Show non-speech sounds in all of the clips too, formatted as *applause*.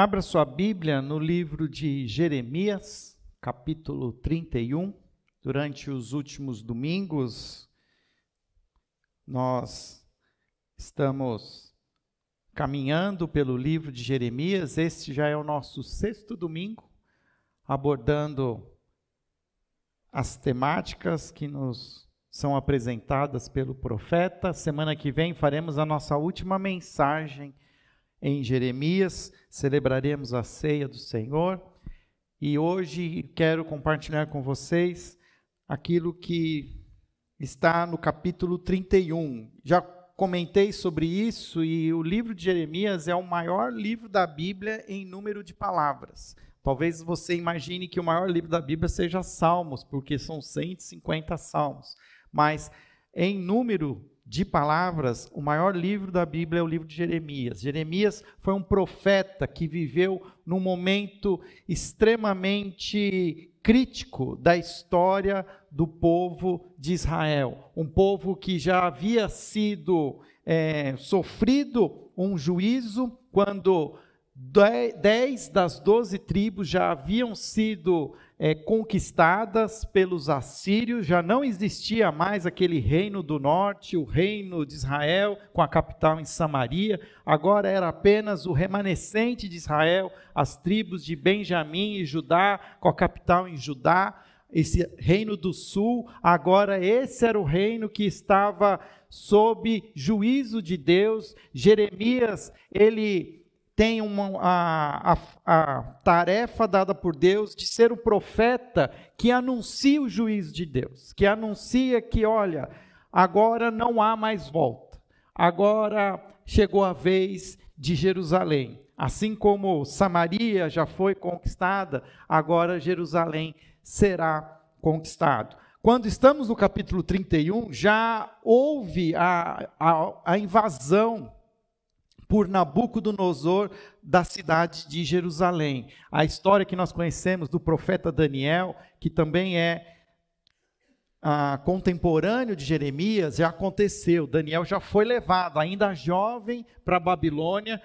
Abra sua Bíblia no livro de Jeremias, capítulo 31. Durante os últimos domingos, nós estamos caminhando pelo livro de Jeremias. Este já é o nosso sexto domingo, abordando as temáticas que nos são apresentadas pelo profeta. Semana que vem faremos a nossa última mensagem em Jeremias, celebraremos a ceia do Senhor e hoje quero compartilhar com vocês aquilo que está no capítulo 31. Já comentei sobre isso e o livro de Jeremias é o maior livro da Bíblia em número de palavras. Talvez você imagine que o maior livro da Bíblia seja Salmos, porque são 150 salmos, mas em número de palavras, o maior livro da Bíblia é o livro de Jeremias. Jeremias foi um profeta que viveu num momento extremamente crítico da história do povo de Israel. Um povo que já havia sido é, sofrido um juízo quando dez das doze tribos já haviam sido é, conquistadas pelos assírios, já não existia mais aquele reino do norte, o reino de Israel, com a capital em Samaria, agora era apenas o remanescente de Israel, as tribos de Benjamim e Judá, com a capital em Judá, esse reino do sul, agora esse era o reino que estava sob juízo de Deus. Jeremias, ele tem uma, a, a, a, tarefa dada por Deus de ser o profeta que anuncia o juízo de Deus, que anuncia que, olha, agora não há mais volta, agora chegou a vez de Jerusalém. Assim como Samaria já foi conquistada, agora Jerusalém será conquistado. Quando estamos no capítulo 31, já houve a, a, a invasão por Nabucodonosor da cidade de Jerusalém. A história que nós conhecemos do profeta Daniel, que também é ah, contemporâneo de Jeremias, já aconteceu. Daniel já foi levado, ainda jovem, para a Babilônia.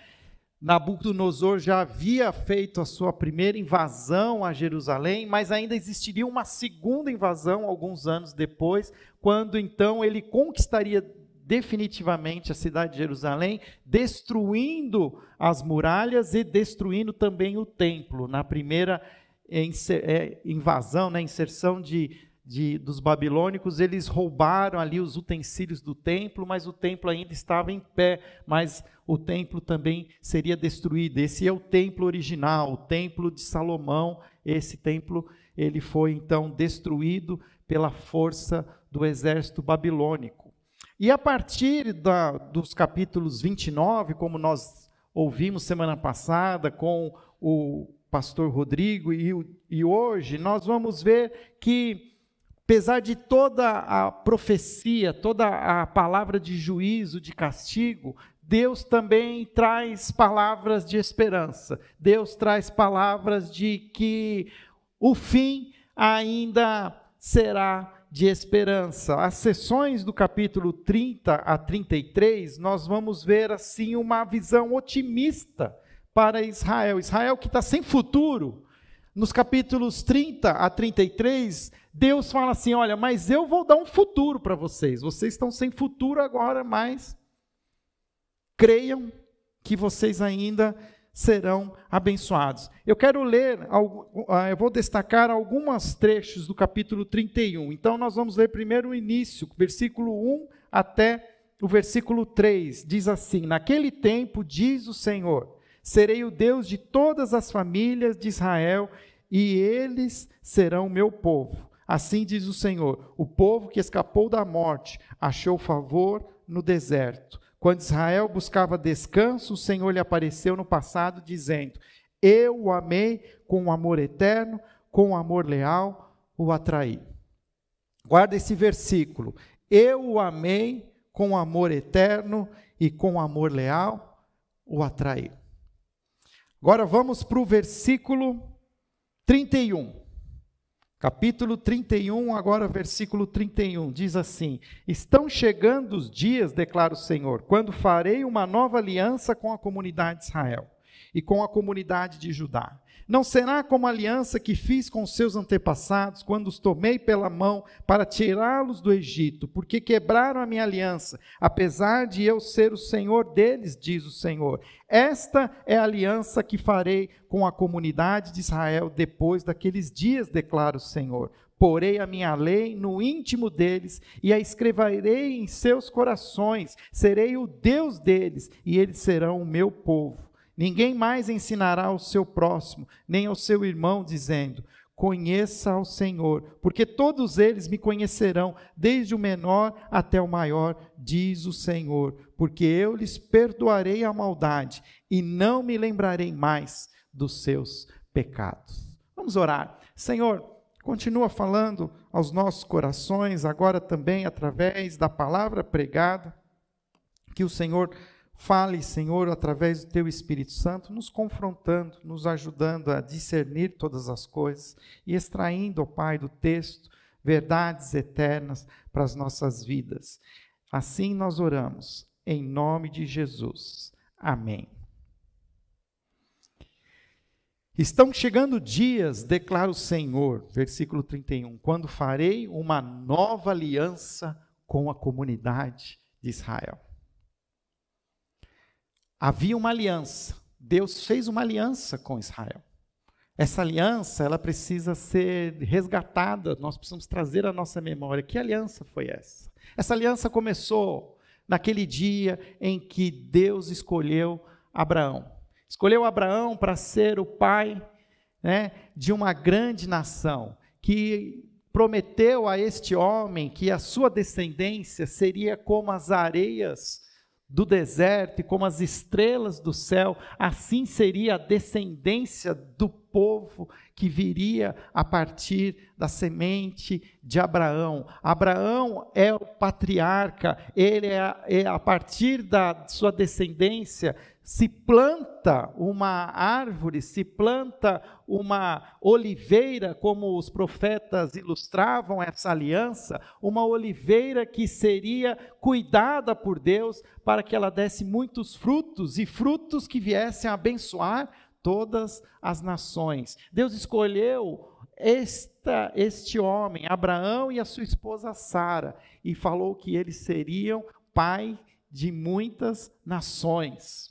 Nabucodonosor já havia feito a sua primeira invasão a Jerusalém, mas ainda existiria uma segunda invasão alguns anos depois, quando então ele conquistaria definitivamente a cidade de Jerusalém, destruindo as muralhas e destruindo também o templo. Na primeira é, invasão, na inserção de, de, dos babilônicos, eles roubaram ali os utensílios do templo, mas o templo ainda estava em pé, mas o templo também seria destruído. Esse é o templo original, o templo de Salomão. Esse templo ele foi então destruído pela força do exército babilônico. E a partir da, dos capítulos 29, como nós ouvimos semana passada com o pastor Rodrigo e, e hoje, nós vamos ver que, apesar de toda a profecia, toda a palavra de juízo, de castigo, Deus também traz palavras de esperança. Deus traz palavras de que o fim ainda será de esperança. As sessões do capítulo 30 a 33, nós vamos ver assim uma visão otimista para Israel. Israel que está sem futuro. Nos capítulos 30 a 33, Deus fala assim: olha, mas eu vou dar um futuro para vocês. Vocês estão sem futuro agora, mas creiam que vocês ainda serão abençoados. Eu quero ler, ah, eu vou destacar alguns trechos do capítulo 31. Então, nós vamos ler primeiro o início, versículo 1 até o versículo 3. Diz assim: Naquele tempo, diz o Senhor, serei o Deus de todas as famílias de Israel, e eles serão meu povo. Assim diz o Senhor: o povo que escapou da morte achou favor no deserto. Quando Israel buscava descanso, o Senhor lhe apareceu no passado, dizendo: Eu o amei com um amor eterno, com um amor leal, o atraí. Guarda esse versículo. Eu o amei com amor eterno e com amor leal, o atraí. Agora vamos para o versículo 31. Capítulo 31, agora versículo 31, diz assim: Estão chegando os dias, declara o Senhor, quando farei uma nova aliança com a comunidade de Israel. E com a comunidade de Judá. Não será como a aliança que fiz com seus antepassados, quando os tomei pela mão para tirá-los do Egito, porque quebraram a minha aliança, apesar de eu ser o Senhor deles, diz o Senhor. Esta é a aliança que farei com a comunidade de Israel depois daqueles dias, declara o Senhor. Porei a minha lei no íntimo deles e a escreverei em seus corações. Serei o Deus deles e eles serão o meu povo. Ninguém mais ensinará ao seu próximo, nem ao seu irmão, dizendo: Conheça ao Senhor, porque todos eles me conhecerão, desde o menor até o maior, diz o Senhor, porque eu lhes perdoarei a maldade e não me lembrarei mais dos seus pecados. Vamos orar. Senhor, continua falando aos nossos corações, agora também através da palavra pregada, que o Senhor Fale, Senhor, através do teu Espírito Santo, nos confrontando, nos ajudando a discernir todas as coisas e extraindo, ó Pai, do texto verdades eternas para as nossas vidas. Assim nós oramos, em nome de Jesus. Amém. Estão chegando dias, declara o Senhor, versículo 31, quando farei uma nova aliança com a comunidade de Israel havia uma aliança. Deus fez uma aliança com Israel. Essa aliança, ela precisa ser resgatada, nós precisamos trazer à nossa memória. Que aliança foi essa? Essa aliança começou naquele dia em que Deus escolheu Abraão. Escolheu Abraão para ser o pai né, de uma grande nação, que prometeu a este homem que a sua descendência seria como as areias do deserto e como as estrelas do céu, assim seria a descendência do povo que viria a partir da semente de Abraão. Abraão é o patriarca, ele é, é a partir da sua descendência se planta uma árvore, se planta uma oliveira, como os profetas ilustravam essa aliança, uma oliveira que seria cuidada por Deus para que ela desse muitos frutos e frutos que viessem a abençoar todas as nações. Deus escolheu esta, este homem, Abraão e a sua esposa Sara, e falou que eles seriam pai de muitas nações.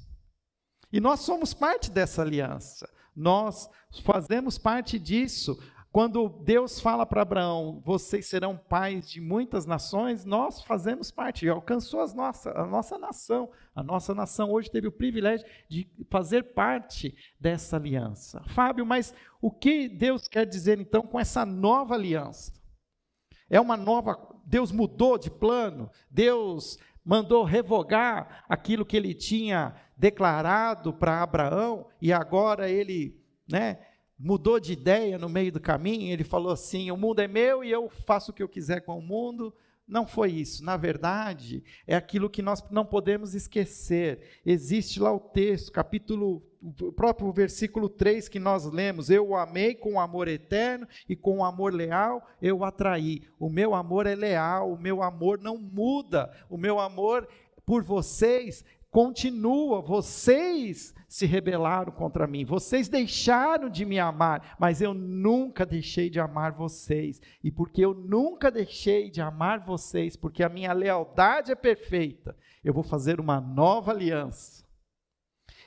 E nós somos parte dessa aliança. Nós fazemos parte disso. Quando Deus fala para Abraão, vocês serão pais de muitas nações, nós fazemos parte, alcançou as nossa, a nossa nação. A nossa nação hoje teve o privilégio de fazer parte dessa aliança. Fábio, mas o que Deus quer dizer então com essa nova aliança? É uma nova. Deus mudou de plano, Deus mandou revogar aquilo que ele tinha declarado para Abraão e agora ele, né, mudou de ideia no meio do caminho, ele falou assim: "O mundo é meu e eu faço o que eu quiser com o mundo". Não foi isso. Na verdade, é aquilo que nós não podemos esquecer. Existe lá o texto, capítulo, o próprio versículo 3 que nós lemos: Eu o amei com amor eterno e com amor leal eu o atraí. O meu amor é leal, o meu amor não muda, o meu amor por vocês continua. Vocês se rebelaram contra mim, vocês deixaram de me amar, mas eu nunca deixei de amar vocês. E porque eu nunca deixei de amar vocês, porque a minha lealdade é perfeita, eu vou fazer uma nova aliança.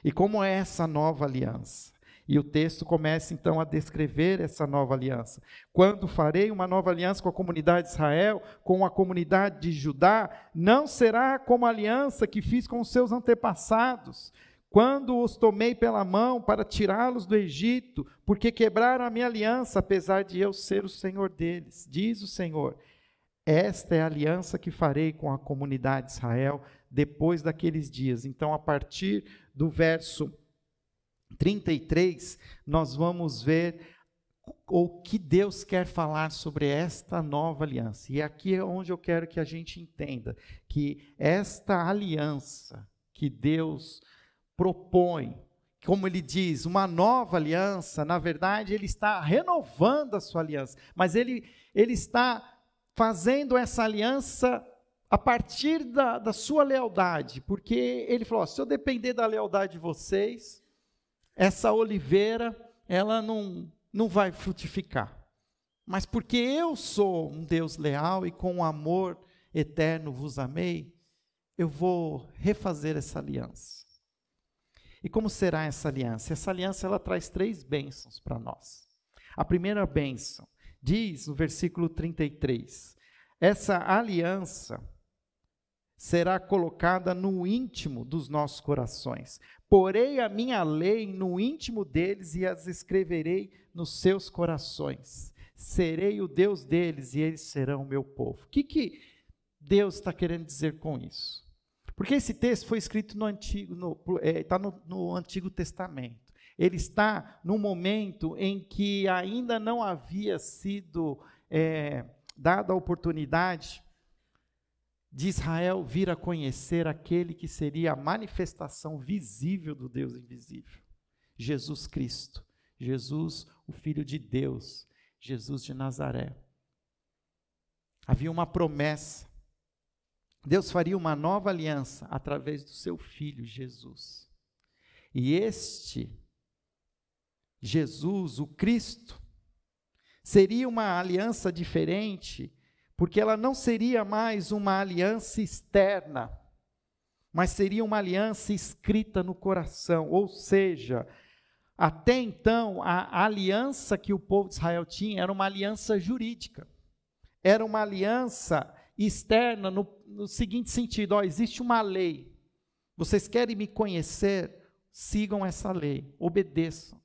E como é essa nova aliança? E o texto começa então a descrever essa nova aliança. Quando farei uma nova aliança com a comunidade de Israel, com a comunidade de Judá, não será como a aliança que fiz com os seus antepassados, quando os tomei pela mão para tirá-los do Egito, porque quebraram a minha aliança, apesar de eu ser o Senhor deles, diz o Senhor. Esta é a aliança que farei com a comunidade de Israel depois daqueles dias. Então, a partir do verso 33, nós vamos ver o que Deus quer falar sobre esta nova aliança. E aqui é onde eu quero que a gente entenda que esta aliança que Deus propõe, como ele diz, uma nova aliança, na verdade, ele está renovando a sua aliança, mas ele, ele está fazendo essa aliança a partir da, da sua lealdade, porque ele falou: se eu depender da lealdade de vocês, essa oliveira, ela não, não vai frutificar. Mas porque eu sou um Deus leal e com amor eterno vos amei, eu vou refazer essa aliança. E como será essa aliança? Essa aliança ela traz três bênçãos para nós. A primeira bênção diz no versículo 33: essa aliança será colocada no íntimo dos nossos corações. Porei a minha lei no íntimo deles e as escreverei nos seus corações. Serei o Deus deles e eles serão o meu povo. O que, que Deus está querendo dizer com isso? Porque esse texto foi escrito no Antigo, está é, tá no, no Antigo Testamento. Ele está no momento em que ainda não havia sido é, dada a oportunidade de Israel vir a conhecer aquele que seria a manifestação visível do Deus invisível. Jesus Cristo, Jesus, o Filho de Deus, Jesus de Nazaré. Havia uma promessa Deus faria uma nova aliança através do seu filho Jesus. E este Jesus, o Cristo, seria uma aliança diferente, porque ela não seria mais uma aliança externa, mas seria uma aliança escrita no coração, ou seja, até então a aliança que o povo de Israel tinha era uma aliança jurídica. Era uma aliança externa no, no seguinte sentido: ó, existe uma lei. Vocês querem me conhecer? Sigam essa lei, obedeçam.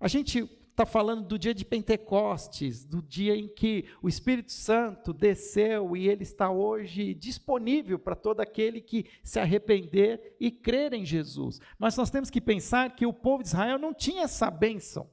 A gente está falando do dia de Pentecostes, do dia em que o Espírito Santo desceu e ele está hoje disponível para todo aquele que se arrepender e crer em Jesus. Mas nós temos que pensar que o povo de Israel não tinha essa bênção.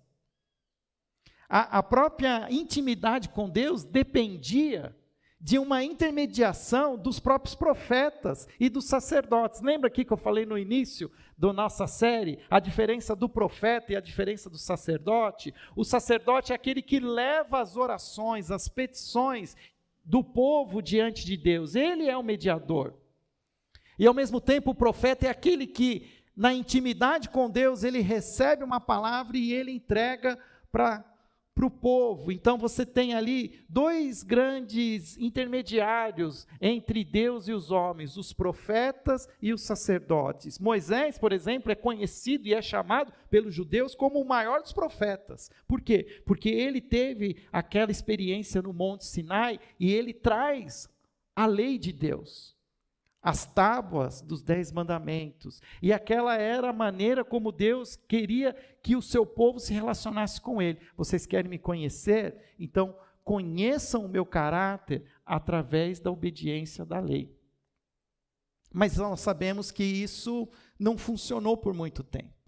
A, a própria intimidade com Deus dependia de uma intermediação dos próprios profetas e dos sacerdotes. Lembra aqui que eu falei no início da nossa série a diferença do profeta e a diferença do sacerdote? O sacerdote é aquele que leva as orações, as petições do povo diante de Deus. Ele é o mediador. E ao mesmo tempo o profeta é aquele que na intimidade com Deus ele recebe uma palavra e ele entrega para para o povo. Então você tem ali dois grandes intermediários entre Deus e os homens, os profetas e os sacerdotes. Moisés, por exemplo, é conhecido e é chamado pelos judeus como o maior dos profetas. Por quê? Porque ele teve aquela experiência no Monte Sinai e ele traz a lei de Deus as tábuas dos dez mandamentos. E aquela era a maneira como Deus queria que o seu povo se relacionasse com Ele. Vocês querem me conhecer? Então, conheçam o meu caráter através da obediência da lei. Mas nós sabemos que isso não funcionou por muito tempo.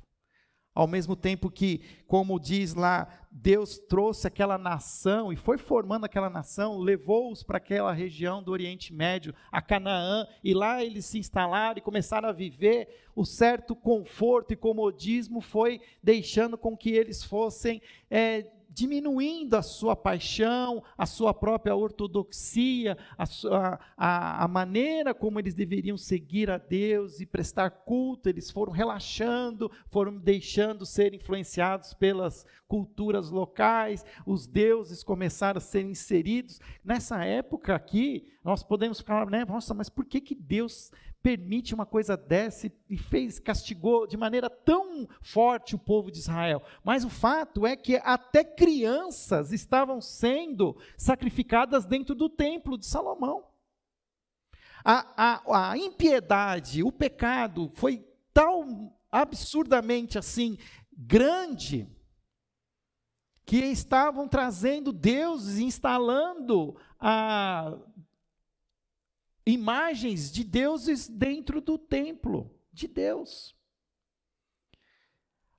Ao mesmo tempo que, como diz lá, Deus trouxe aquela nação e foi formando aquela nação, levou-os para aquela região do Oriente Médio, a Canaã, e lá eles se instalaram e começaram a viver. O certo conforto e comodismo foi deixando com que eles fossem é, diminuindo a sua paixão, a sua própria ortodoxia, a, sua, a, a, maneira como eles deveriam seguir a Deus e prestar culto, eles foram relaxando, foram deixando ser influenciados pelas culturas locais, os deuses começaram a ser inseridos. Nessa época aqui, nós podemos falar, né, nossa, mas por que, que Deus permite uma coisa dessa e fez, castigou de maneira tão forte o povo de Israel. Mas o fato é que até crianças estavam sendo sacrificadas dentro do templo de Salomão. A, a, a impiedade, o pecado foi tão absurdamente assim grande que estavam trazendo deuses, instalando a imagens de deuses dentro do templo de Deus.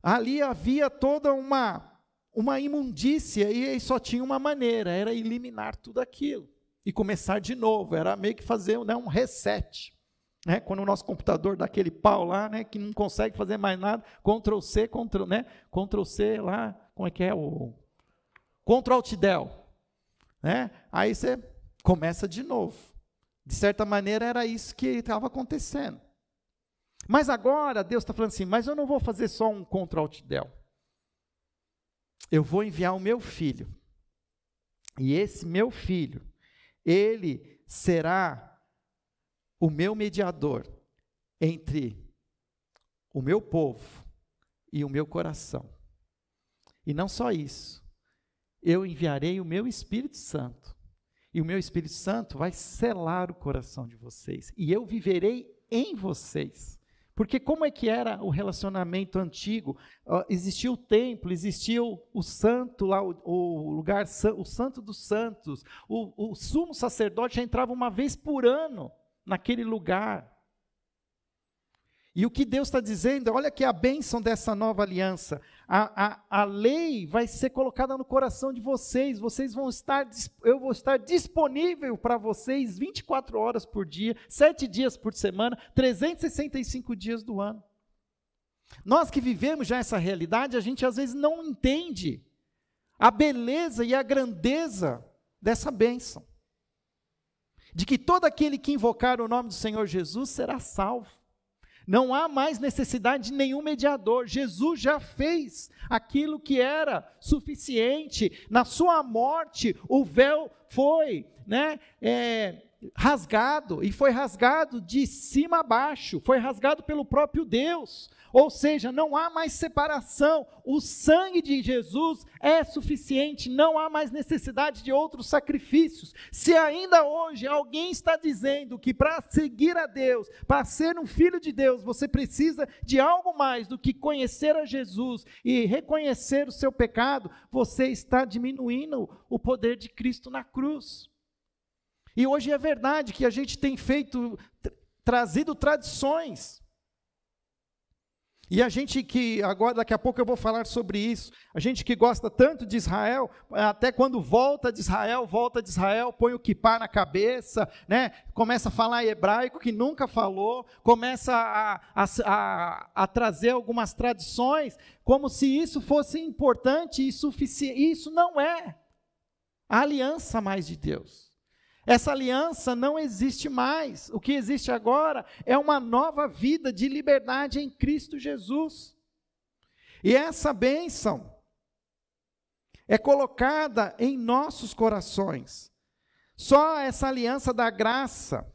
Ali havia toda uma uma imundícia e só tinha uma maneira, era eliminar tudo aquilo e começar de novo, era meio que fazer né, um reset. Né? Quando o nosso computador dá aquele pau lá, né, que não consegue fazer mais nada, Ctrl C, Ctrl, né, Ctrl C lá, como é que é o Ctrl Alt Del, né? Aí você começa de novo. De certa maneira, era isso que estava acontecendo. Mas agora Deus está falando assim: mas eu não vou fazer só um contra del. Eu vou enviar o meu filho. E esse meu filho, ele será o meu mediador entre o meu povo e o meu coração. E não só isso, eu enviarei o meu Espírito Santo. E o meu Espírito Santo vai selar o coração de vocês. E eu viverei em vocês. Porque como é que era o relacionamento antigo? Uh, existia o templo, existia o, o santo lá, o, o, lugar, o santo dos santos. O, o sumo sacerdote já entrava uma vez por ano naquele lugar. E o que Deus está dizendo, olha que a bênção dessa nova aliança. A, a, a lei vai ser colocada no coração de vocês. Vocês vão estar, eu vou estar disponível para vocês 24 horas por dia, 7 dias por semana, 365 dias do ano. Nós que vivemos já essa realidade, a gente às vezes não entende a beleza e a grandeza dessa bênção. De que todo aquele que invocar o nome do Senhor Jesus será salvo. Não há mais necessidade de nenhum mediador. Jesus já fez aquilo que era suficiente. Na sua morte, o véu foi né, é, rasgado, e foi rasgado de cima a baixo, foi rasgado pelo próprio Deus. Ou seja, não há mais separação. O sangue de Jesus é suficiente, não há mais necessidade de outros sacrifícios. Se ainda hoje alguém está dizendo que para seguir a Deus, para ser um filho de Deus, você precisa de algo mais do que conhecer a Jesus e reconhecer o seu pecado, você está diminuindo o poder de Cristo na cruz. E hoje é verdade que a gente tem feito, trazido tradições e a gente que, agora, daqui a pouco eu vou falar sobre isso, a gente que gosta tanto de Israel, até quando volta de Israel, volta de Israel, põe o kippah na cabeça, né? começa a falar hebraico que nunca falou, começa a, a, a, a trazer algumas tradições, como se isso fosse importante e suficiente. Isso não é a aliança mais de Deus. Essa aliança não existe mais. O que existe agora é uma nova vida de liberdade em Cristo Jesus. E essa bênção é colocada em nossos corações. Só essa aliança da graça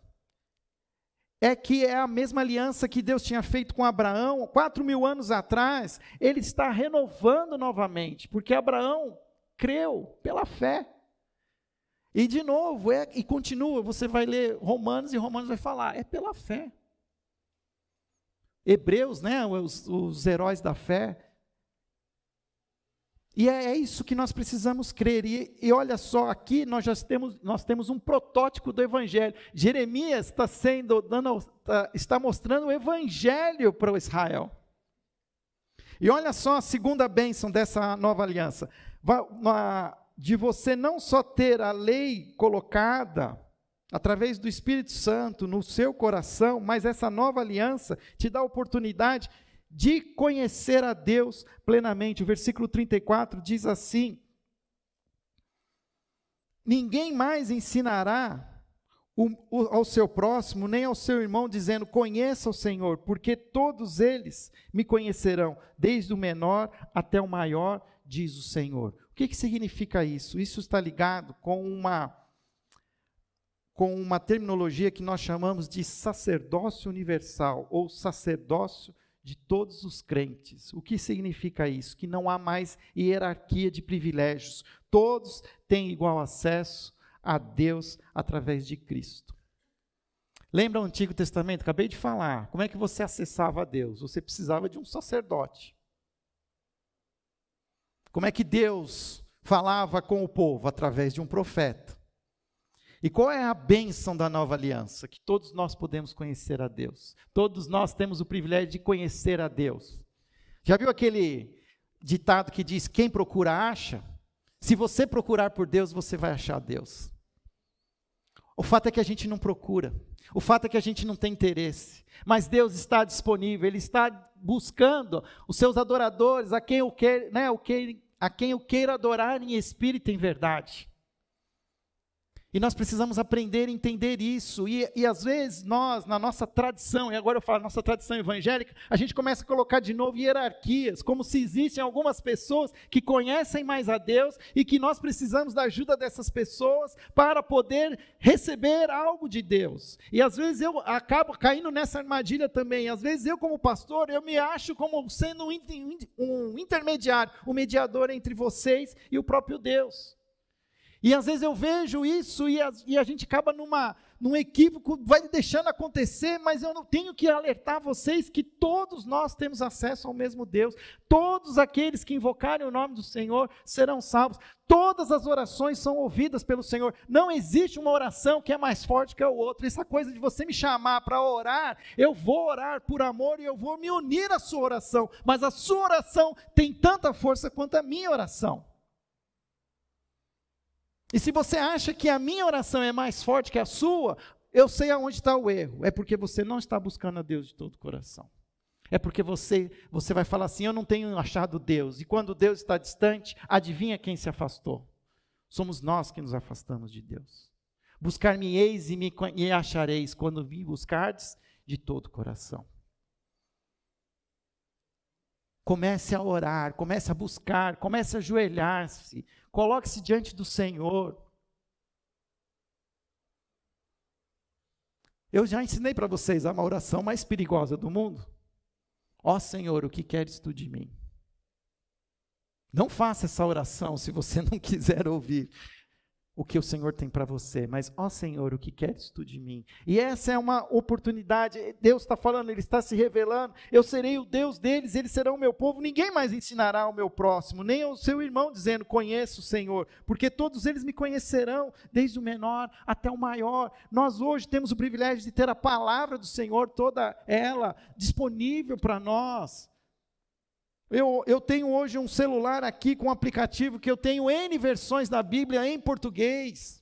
é que é a mesma aliança que Deus tinha feito com Abraão quatro mil anos atrás. Ele está renovando novamente, porque Abraão creu pela fé. E de novo, é, e continua, você vai ler Romanos e Romanos vai falar, é pela fé. Hebreus, né, os, os heróis da fé. E é, é, isso que nós precisamos crer. E, e, olha só, aqui nós já temos, nós temos um protótipo do Evangelho. Jeremias está sendo, dando, está, está mostrando o Evangelho para o Israel. E olha só a segunda bênção dessa nova aliança. Vai, uma, de você não só ter a lei colocada através do Espírito Santo no seu coração, mas essa nova aliança te dá a oportunidade de conhecer a Deus plenamente. O versículo 34 diz assim: Ninguém mais ensinará o, o, ao seu próximo, nem ao seu irmão, dizendo: Conheça o Senhor, porque todos eles me conhecerão, desde o menor até o maior, diz o Senhor que, que significa isso? Isso está ligado com uma, com uma terminologia que nós chamamos de sacerdócio universal, ou sacerdócio de todos os crentes. O que significa isso? Que não há mais hierarquia de privilégios. Todos têm igual acesso a Deus através de Cristo. Lembra o Antigo Testamento? Acabei de falar. Como é que você acessava a Deus? Você precisava de um sacerdote. Como é que Deus falava com o povo? Através de um profeta. E qual é a bênção da nova aliança? Que todos nós podemos conhecer a Deus. Todos nós temos o privilégio de conhecer a Deus. Já viu aquele ditado que diz: quem procura acha? Se você procurar por Deus, você vai achar Deus. O fato é que a gente não procura. O fato é que a gente não tem interesse. Mas Deus está disponível, Ele está buscando os seus adoradores, a quem o quer, né, o que a quem o queira adorar em espírito e em verdade. E nós precisamos aprender a entender isso. E, e às vezes nós, na nossa tradição, e agora eu falo nossa tradição evangélica, a gente começa a colocar de novo hierarquias, como se existem algumas pessoas que conhecem mais a Deus e que nós precisamos da ajuda dessas pessoas para poder receber algo de Deus. E às vezes eu acabo caindo nessa armadilha também. Às vezes eu, como pastor, eu me acho como sendo um, um intermediário, um mediador entre vocês e o próprio Deus. E às vezes eu vejo isso e a, e a gente acaba numa, num equívoco, vai deixando acontecer, mas eu não tenho que alertar vocês que todos nós temos acesso ao mesmo Deus. Todos aqueles que invocarem o nome do Senhor serão salvos. Todas as orações são ouvidas pelo Senhor. Não existe uma oração que é mais forte que a outra. Essa coisa de você me chamar para orar, eu vou orar por amor e eu vou me unir à sua oração. Mas a sua oração tem tanta força quanto a minha oração. E se você acha que a minha oração é mais forte que a sua, eu sei aonde está o erro. É porque você não está buscando a Deus de todo o coração. É porque você, você vai falar assim: eu não tenho achado Deus. E quando Deus está distante, adivinha quem se afastou? Somos nós que nos afastamos de Deus. Buscar-me-eis e me achareis quando me buscardes de todo o coração. Comece a orar, comece a buscar, comece a ajoelhar-se, Coloque-se diante do Senhor. Eu já ensinei para vocês a oração mais perigosa do mundo. Ó oh, Senhor, o que queres tu de mim? Não faça essa oração se você *laughs* não quiser ouvir o que o Senhor tem para você, mas, ó Senhor, o que queres tu de mim? E essa é uma oportunidade, Deus está falando, Ele está se revelando, eu serei o Deus deles, eles serão o meu povo, ninguém mais ensinará ao meu próximo, nem o seu irmão dizendo, conheço o Senhor, porque todos eles me conhecerão, desde o menor até o maior. Nós hoje temos o privilégio de ter a palavra do Senhor, toda ela disponível para nós. Eu, eu tenho hoje um celular aqui com um aplicativo que eu tenho N versões da Bíblia em português.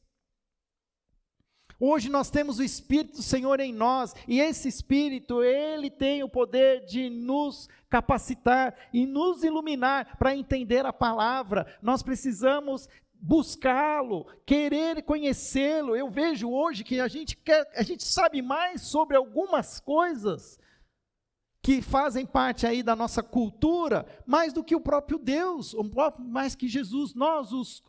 Hoje nós temos o Espírito do Senhor em nós, e esse Espírito, ele tem o poder de nos capacitar e nos iluminar para entender a palavra. Nós precisamos buscá-lo, querer conhecê-lo. Eu vejo hoje que a gente quer, a gente sabe mais sobre algumas coisas que fazem parte aí da nossa cultura, mais do que o próprio Deus, mais que Jesus. Nós, os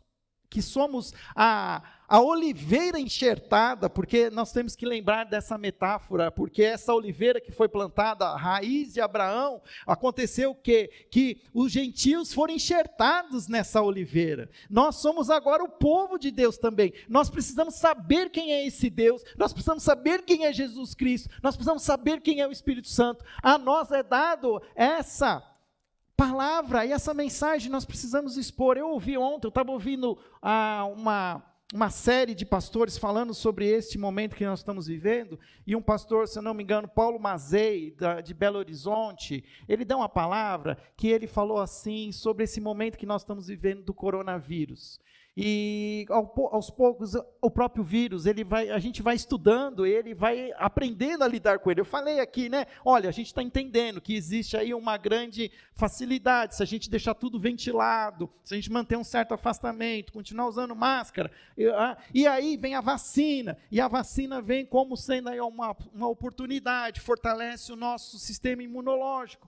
que somos a, a oliveira enxertada, porque nós temos que lembrar dessa metáfora, porque essa oliveira que foi plantada, a raiz de Abraão, aconteceu o quê? Que os gentios foram enxertados nessa oliveira. Nós somos agora o povo de Deus também. Nós precisamos saber quem é esse Deus, nós precisamos saber quem é Jesus Cristo, nós precisamos saber quem é o Espírito Santo. A nós é dado essa palavra e essa mensagem nós precisamos expor. Eu ouvi ontem, eu estava ouvindo ah, uma, uma série de pastores falando sobre este momento que nós estamos vivendo, e um pastor, se eu não me engano, Paulo Mazei, da, de Belo Horizonte, ele deu uma palavra que ele falou assim sobre esse momento que nós estamos vivendo do coronavírus. E aos poucos o próprio vírus, ele vai, a gente vai estudando, ele vai aprendendo a lidar com ele. Eu falei aqui, né? Olha, a gente está entendendo que existe aí uma grande facilidade se a gente deixar tudo ventilado, se a gente manter um certo afastamento, continuar usando máscara. E, ah, aí vem a vacina, e a vacina vem como sendo aí uma, uma oportunidade, fortalece o nosso sistema imunológico.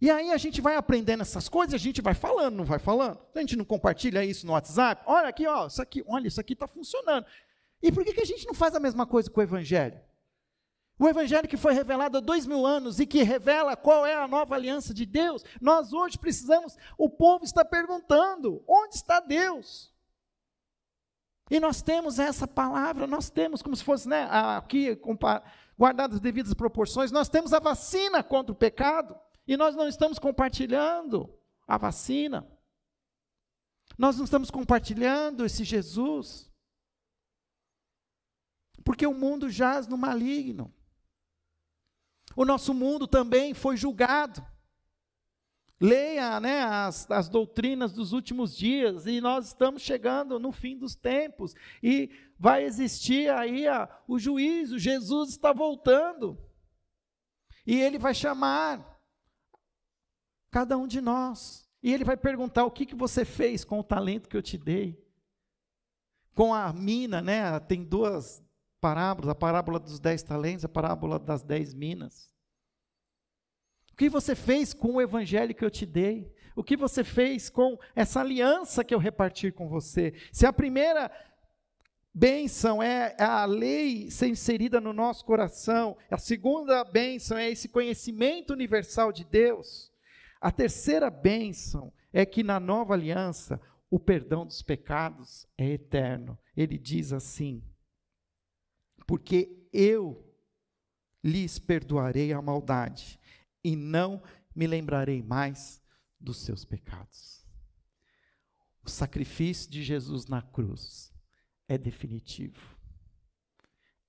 E aí a gente vai aprendendo essas coisas, a gente vai falando, não vai falando? A gente não compartilha isso no WhatsApp? Olha aqui, ó, isso aqui, olha, isso aqui está funcionando. E por que, que a gente não faz a mesma coisa com o Evangelho? O Evangelho que foi revelado há dois mil anos e que revela qual é a nova aliança de Deus, nós hoje precisamos, o povo está perguntando: onde está Deus? E nós temos essa palavra, nós temos, como se fosse né, aqui, guardadas as devidas proporções, nós temos a vacina contra o pecado. E nós não estamos compartilhando a vacina. Nós não estamos compartilhando esse Jesus. Porque o mundo jaz no maligno. O nosso mundo também foi julgado. Leia né, as, as doutrinas dos últimos dias, e nós estamos chegando no fim dos tempos, e vai existir aí a, o juízo. Jesus está voltando, e ele vai chamar Cada um de nós. E ele vai perguntar: o que, que você fez com o talento que eu te dei? Com a mina, né? Tem duas parábolas: a parábola dos dez talentos, a parábola das dez minas. O que você fez com o evangelho que eu te dei? O que você fez com essa aliança que eu reparti com você? Se a primeira bênção é a lei ser inserida no nosso coração, a segunda bênção é esse conhecimento universal de Deus, a terceira bênção é que na nova aliança o perdão dos pecados é eterno. Ele diz assim: porque eu lhes perdoarei a maldade e não me lembrarei mais dos seus pecados. O sacrifício de Jesus na cruz é definitivo,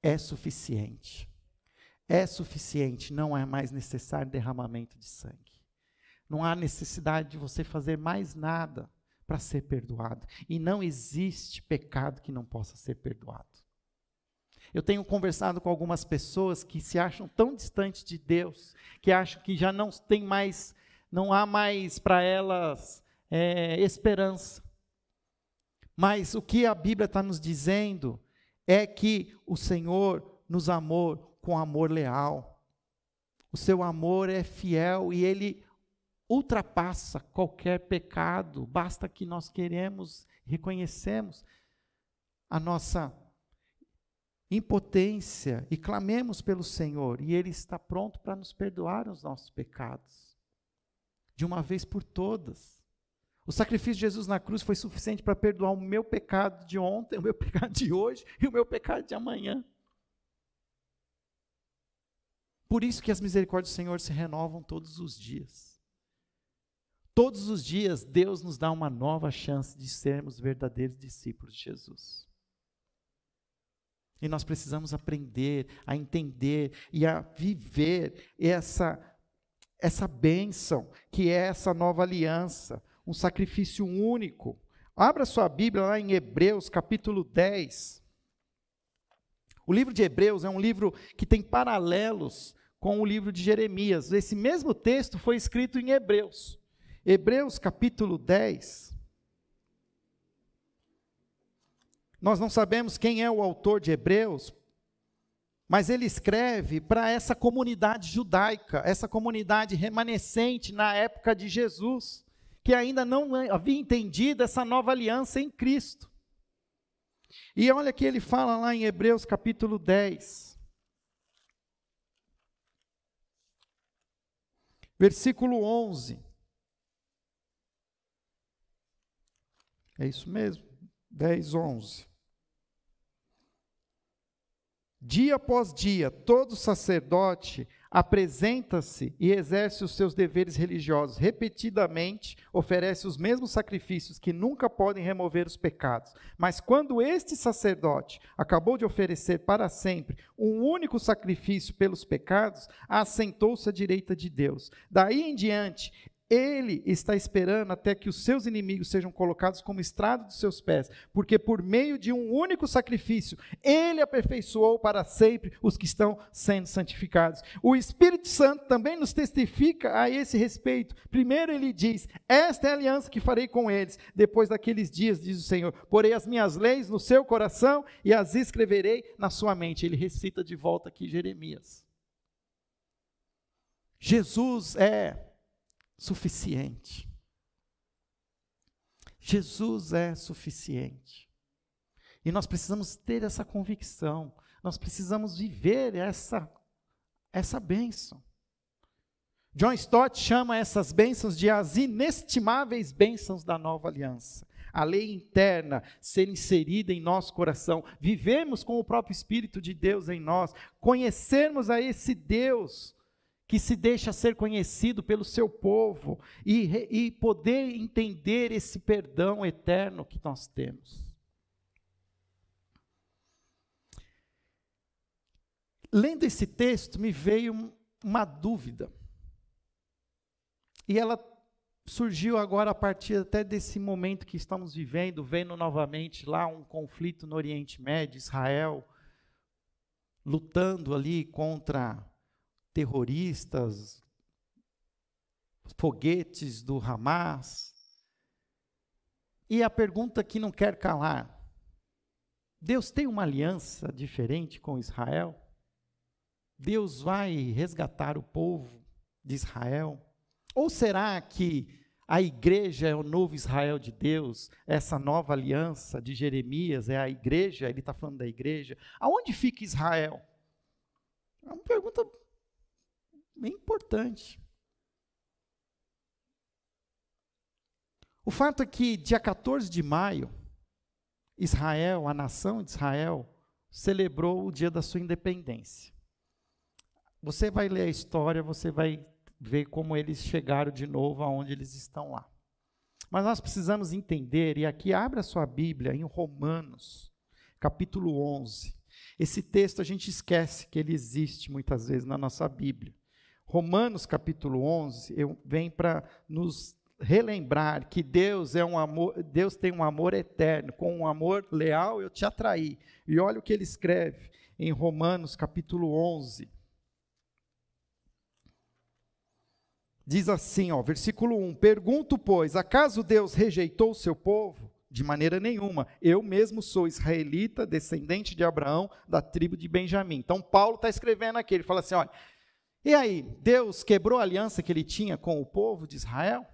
é suficiente. É suficiente, não é mais necessário derramamento de sangue. Não há necessidade de você fazer mais nada para ser perdoado. E não existe pecado que não possa ser perdoado. Eu tenho conversado com algumas pessoas que se acham tão distantes de Deus, que acham que já não tem mais, não há mais para elas é, esperança. Mas o que a Bíblia está nos dizendo é que o Senhor nos amou com amor leal. O seu amor é fiel e ele ultrapassa qualquer pecado. Basta que nós queremos, reconhecemos a nossa impotência e clamemos pelo Senhor, e Ele está pronto para nos perdoar os nossos pecados, de uma vez por todas. O sacrifício de Jesus na cruz foi suficiente para perdoar o meu pecado de ontem, o meu *laughs* pecado de hoje e o meu pecado de amanhã. Por isso que as misericórdias do Senhor se renovam todos os dias. Todos os dias Deus nos dá uma nova chance de sermos verdadeiros discípulos de Jesus. E nós precisamos aprender a entender e a viver essa essa bênção que é essa nova aliança, um sacrifício único. Abra sua Bíblia lá em Hebreus, capítulo 10. O livro de Hebreus é um livro que tem paralelos com o livro de Jeremias. Esse mesmo texto foi escrito em Hebreus. Hebreus, capítulo 10. Nós não sabemos quem é o autor de Hebreus, mas ele escreve para essa comunidade judaica, essa comunidade remanescente na época de Jesus, que ainda não havia entendido essa nova aliança em Cristo. E olha que ele fala lá em Hebreus capítulo 10, versículo 11. É isso mesmo? 10, 11. Dia após dia, todo sacerdote apresenta-se e exerce os seus deveres religiosos repetidamente, oferece os mesmos sacrifícios que nunca podem remover os pecados. Mas quando este sacerdote acabou de oferecer para sempre um único sacrifício pelos pecados, assentou-se à direita de Deus. Daí em diante, ele está esperando até que os seus inimigos sejam colocados como estrado dos seus pés, porque por meio de um único sacrifício, ele aperfeiçoou para sempre os que estão sendo santificados. O Espírito Santo também nos testifica a esse respeito. Primeiro ele diz: Esta é a aliança que farei com eles, depois daqueles dias, diz o Senhor. Porei as minhas leis no seu coração e as escreverei na sua mente. Ele recita de volta aqui Jeremias. Jesus é suficiente. Jesus é suficiente. E nós precisamos ter essa convicção, nós precisamos viver essa, essa bênção. John Stott chama essas bênçãos de as inestimáveis bênçãos da nova aliança. A lei interna ser inserida em nosso coração, vivemos com o próprio Espírito de Deus em nós, conhecermos a esse Deus que se deixa ser conhecido pelo seu povo e, e poder entender esse perdão eterno que nós temos. Lendo esse texto, me veio uma dúvida. E ela surgiu agora a partir até desse momento que estamos vivendo, vendo novamente lá um conflito no Oriente Médio, Israel lutando ali contra terroristas, foguetes do Hamas. E a pergunta que não quer calar: Deus tem uma aliança diferente com Israel? Deus vai resgatar o povo de Israel? Ou será que a igreja é o novo Israel de Deus, essa nova aliança de Jeremias é a igreja, ele está falando da igreja. Aonde fica Israel? É uma pergunta bem importante. O fato é que, dia 14 de maio, Israel, a nação de Israel, celebrou o dia da sua independência. Você vai ler a história, você vai ver como eles chegaram de novo aonde eles estão lá. Mas nós precisamos entender, e aqui abre a sua Bíblia em Romanos, capítulo 11. Esse texto a gente esquece que ele existe muitas vezes na nossa Bíblia. Romanos capítulo 11 eu, vem para nos relembrar que Deus é um amor, Deus tem um amor eterno, com um amor leal eu te atraí. E olha o que ele escreve em Romanos capítulo 11. Diz assim, ó, versículo 1: Pergunto, pois, acaso Deus rejeitou o seu povo? De maneira nenhuma. Eu mesmo sou israelita, descendente de Abraão, da tribo de Benjamim. Então, Paulo está escrevendo aqui, ele fala assim: olha, e aí, Deus quebrou a aliança que ele tinha com o povo de Israel?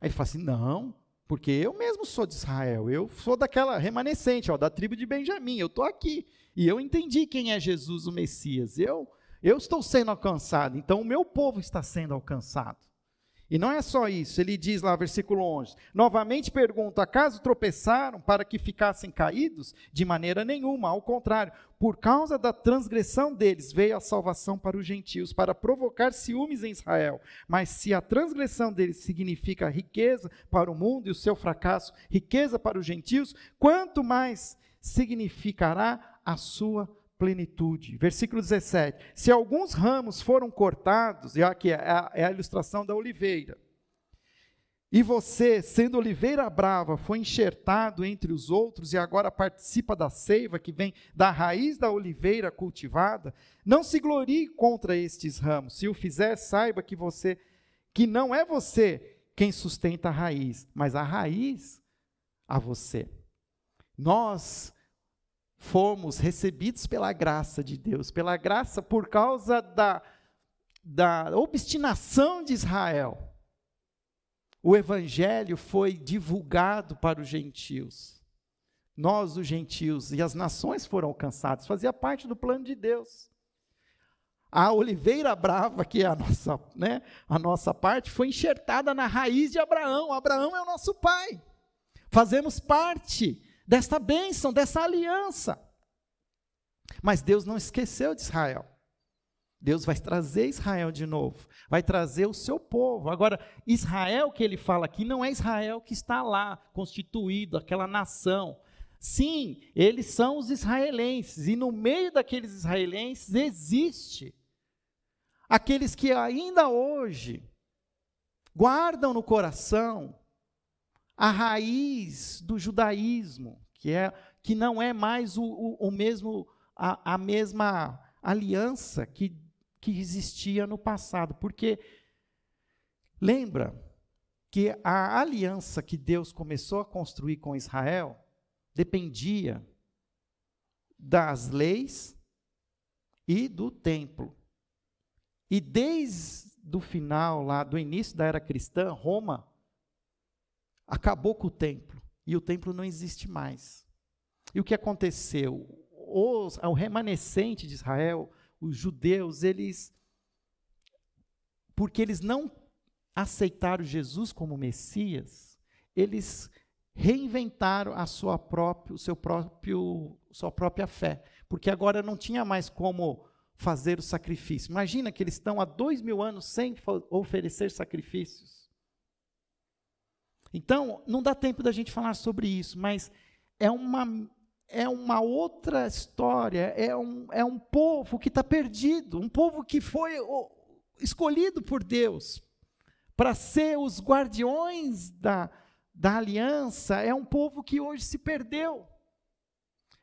Aí ele fala assim: não, porque eu mesmo sou de Israel, eu sou daquela remanescente, ó, da tribo de Benjamim, eu estou aqui. E eu entendi quem é Jesus, o Messias. Eu, eu estou sendo alcançado, então o meu povo está sendo alcançado. E não é só isso, ele diz lá, versículo 11: Novamente pergunta: acaso tropeçaram para que ficassem caídos? De maneira nenhuma, ao contrário, por causa da transgressão deles veio a salvação para os gentios, para provocar ciúmes em Israel. Mas se a transgressão deles significa riqueza para o mundo e o seu fracasso, riqueza para os gentios, quanto mais significará a sua plenitude. Versículo 17: Se alguns ramos foram cortados, e aqui é a, é a ilustração da oliveira, e você, sendo oliveira brava, foi enxertado entre os outros e agora participa da seiva que vem da raiz da oliveira cultivada, não se glorie contra estes ramos. Se o fizer, saiba que você que não é você quem sustenta a raiz, mas a raiz a você. Nós fomos recebidos pela graça de Deus, pela graça por causa da, da obstinação de Israel. O evangelho foi divulgado para os gentios. Nós, os gentios, e as nações foram alcançadas, fazia parte do plano de Deus. A oliveira brava, que é a nossa, né, a nossa parte, foi enxertada na raiz de Abraão. Abraão é o nosso pai. Fazemos parte desta bênção, dessa aliança. Mas Deus não esqueceu de Israel. Deus vai trazer Israel de novo, vai trazer o seu povo. Agora, Israel que ele fala aqui não é Israel que está lá, constituído, aquela nação. Sim, eles são os israelenses, e no meio daqueles israelenses existe aqueles que ainda hoje guardam no coração a raiz do judaísmo, que, é, que não é mais o, o, o mesmo, a, a mesma aliança que, que existia no passado. Porque lembra que a aliança que Deus começou a construir com Israel dependia das leis e do templo. E desde o final lá do início da era cristã, Roma acabou com o templo e o templo não existe mais. E o que aconteceu? Os, o remanescente de Israel, os judeus, eles, porque eles não aceitaram Jesus como Messias, eles reinventaram a sua própria, o seu próprio, sua própria fé, porque agora não tinha mais como fazer o sacrifício. Imagina que eles estão há dois mil anos sem oferecer sacrifícios. Então, não dá tempo da gente falar sobre isso, mas é uma, é uma outra história, é um, é um povo que está perdido, um povo que foi escolhido por Deus para ser os guardiões da, da aliança, é um povo que hoje se perdeu.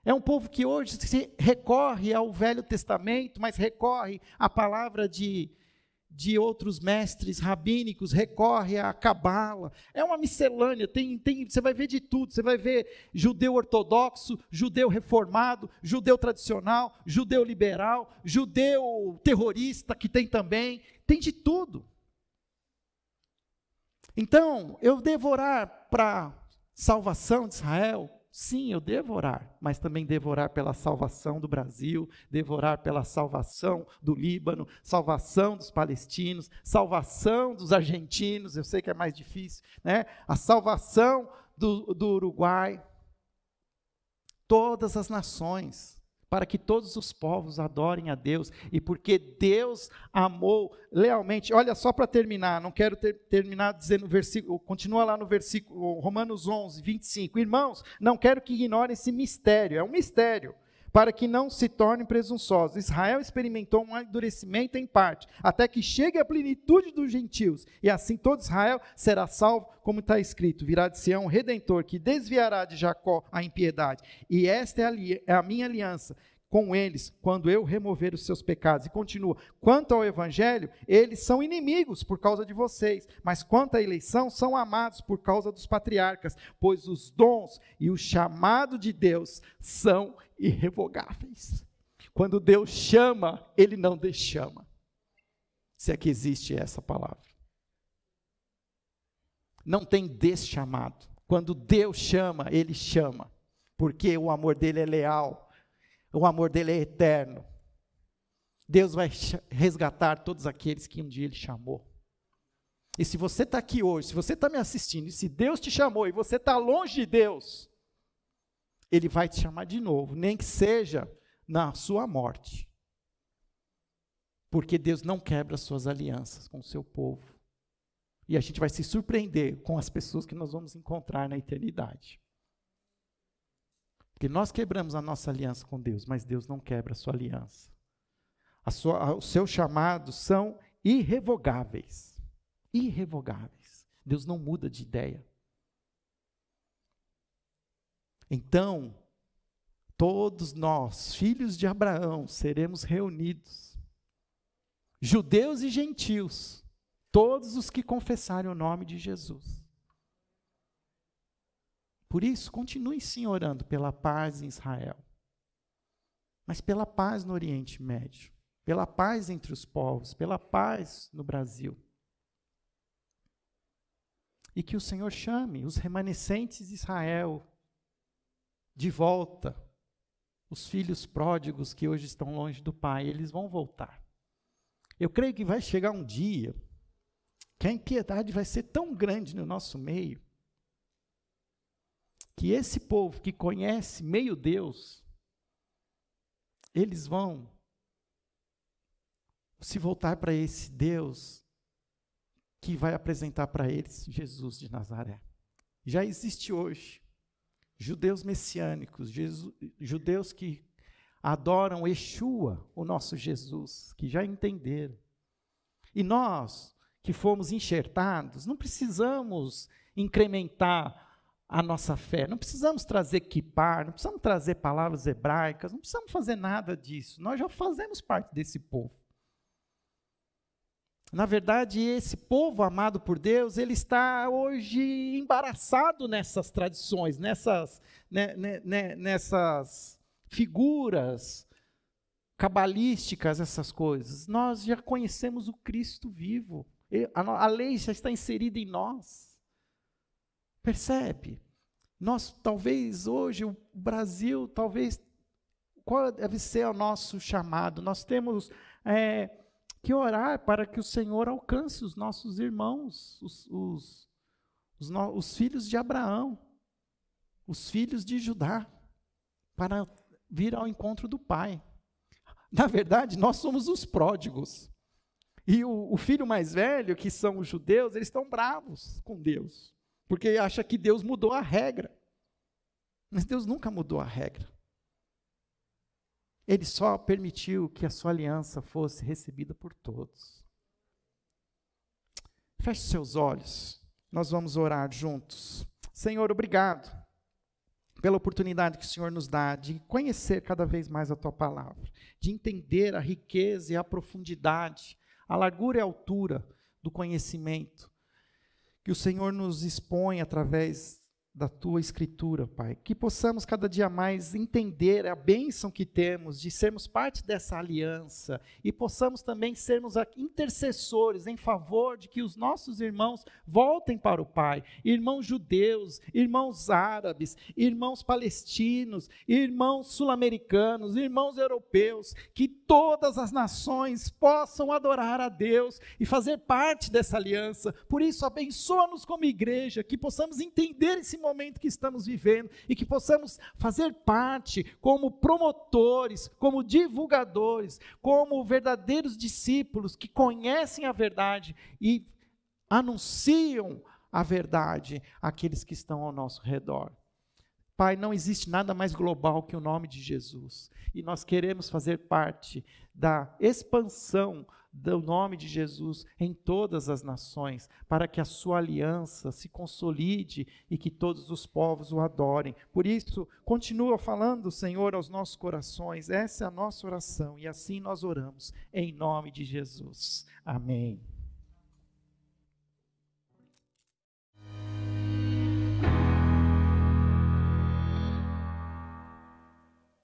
É um povo que hoje se recorre ao Velho Testamento, mas recorre à palavra de, de outros mestres rabínicos, recorre à cabala. É uma miscelânea, tem, tem, você vai ver de tudo. Você vai ver judeu ortodoxo, judeu reformado, judeu tradicional, judeu liberal, judeu terrorista, que tem também. Tem de tudo. Então, eu devorar para salvação de Israel, Sim, eu devo orar, mas também devo orar pela salvação do Brasil, devo orar pela salvação do Líbano, salvação dos palestinos, salvação dos argentinos, eu sei que é mais difícil, né? A salvação do, do Uruguai. Todas as nações para que todos os povos adorem a Deus e porque Deus amou lealmente. Olha só para terminar, não quero ter, terminar dizendo versículo, continua lá no versículo Romanos 11, 25. Irmãos, não quero que ignorem esse mistério, é um mistério para que não se tornem presunçosos. Israel experimentou um endurecimento em parte, até que chegue a plenitude dos gentios, e assim todo Israel será salvo, como está escrito: virá de Sião um redentor que desviará de Jacó a impiedade. E esta é a, é a minha aliança com eles quando eu remover os seus pecados. E continua: quanto ao evangelho, eles são inimigos por causa de vocês, mas quanto à eleição, são amados por causa dos patriarcas, pois os dons e o chamado de Deus são irrevogáveis. Quando Deus chama, ele não deschama. Se é que existe essa palavra. Não tem deschamado. Quando Deus chama, ele chama, porque o amor dele é leal o amor dele é eterno. Deus vai resgatar todos aqueles que um dia ele chamou. E se você está aqui hoje, se você está me assistindo, e se Deus te chamou e você está longe de Deus, Ele vai te chamar de novo, nem que seja na sua morte. Porque Deus não quebra suas alianças com o seu povo. E a gente vai se surpreender com as pessoas que nós vamos encontrar na eternidade. Porque nós quebramos a nossa aliança com Deus, mas Deus não quebra a sua aliança. A sua, os seus chamados são irrevogáveis. Irrevogáveis. Deus não muda de ideia. Então, todos nós, filhos de Abraão, seremos reunidos. Judeus e gentios, todos os que confessarem o nome de Jesus. Por isso, continue sim orando pela paz em Israel, mas pela paz no Oriente Médio, pela paz entre os povos, pela paz no Brasil. E que o Senhor chame os remanescentes de Israel de volta, os filhos pródigos que hoje estão longe do Pai, eles vão voltar. Eu creio que vai chegar um dia que a impiedade vai ser tão grande no nosso meio que esse povo que conhece meio Deus, eles vão se voltar para esse Deus que vai apresentar para eles Jesus de Nazaré. Já existe hoje judeus messiânicos, Jesus, judeus que adoram Yeshua, o nosso Jesus, que já entenderam. E nós, que fomos enxertados, não precisamos incrementar a nossa fé. Não precisamos trazer kipar, não precisamos trazer palavras hebraicas, não precisamos fazer nada disso. Nós já fazemos parte desse povo. Na verdade, esse povo amado por Deus, ele está hoje embaraçado nessas tradições, nessas, né, né, né nessas figuras cabalísticas, essas coisas. Nós já conhecemos o Cristo vivo. A lei já está inserida em nós. Percebe? Nós, talvez hoje, o Brasil, talvez, qual deve ser o nosso chamado? Nós temos é, que orar para que o Senhor alcance os nossos irmãos, os, os, os, no, os filhos de Abraão, os filhos de Judá, para vir ao encontro do Pai. Na verdade, nós somos os pródigos. E o, o filho mais velho, que são os judeus, eles estão bravos com Deus porque acha que Deus mudou a regra. Mas Deus nunca mudou a regra. Ele só permitiu que a sua aliança fosse recebida por todos. Feche seus olhos. Nós vamos orar juntos. Senhor, obrigado pela oportunidade que o Senhor nos dá de conhecer cada vez mais a tua palavra, de entender a riqueza e a profundidade a largura e a altura do conhecimento que o Senhor nos expõe através da tua escritura, Pai. Que possamos cada dia mais entender a bênção que temos de sermos parte dessa aliança e possamos também sermos intercessores em favor de que os nossos irmãos voltem para o Pai. Irmãos judeus, irmãos árabes, irmãos palestinos, irmãos sul-americanos, irmãos europeus, que todas as nações possam adorar a Deus e fazer parte dessa aliança. Por isso, abençoa-nos como igreja, que possamos entender esse momento que estamos vivendo e que possamos fazer parte como promotores, como divulgadores, como verdadeiros discípulos que conhecem a verdade e anunciam a verdade àqueles que estão ao nosso redor. Pai, não existe nada mais global que o nome de Jesus. E nós queremos fazer parte da expansão do nome de Jesus em todas as nações, para que a sua aliança se consolide e que todos os povos o adorem. Por isso, continua falando, Senhor, aos nossos corações. Essa é a nossa oração e assim nós oramos, em nome de Jesus. Amém.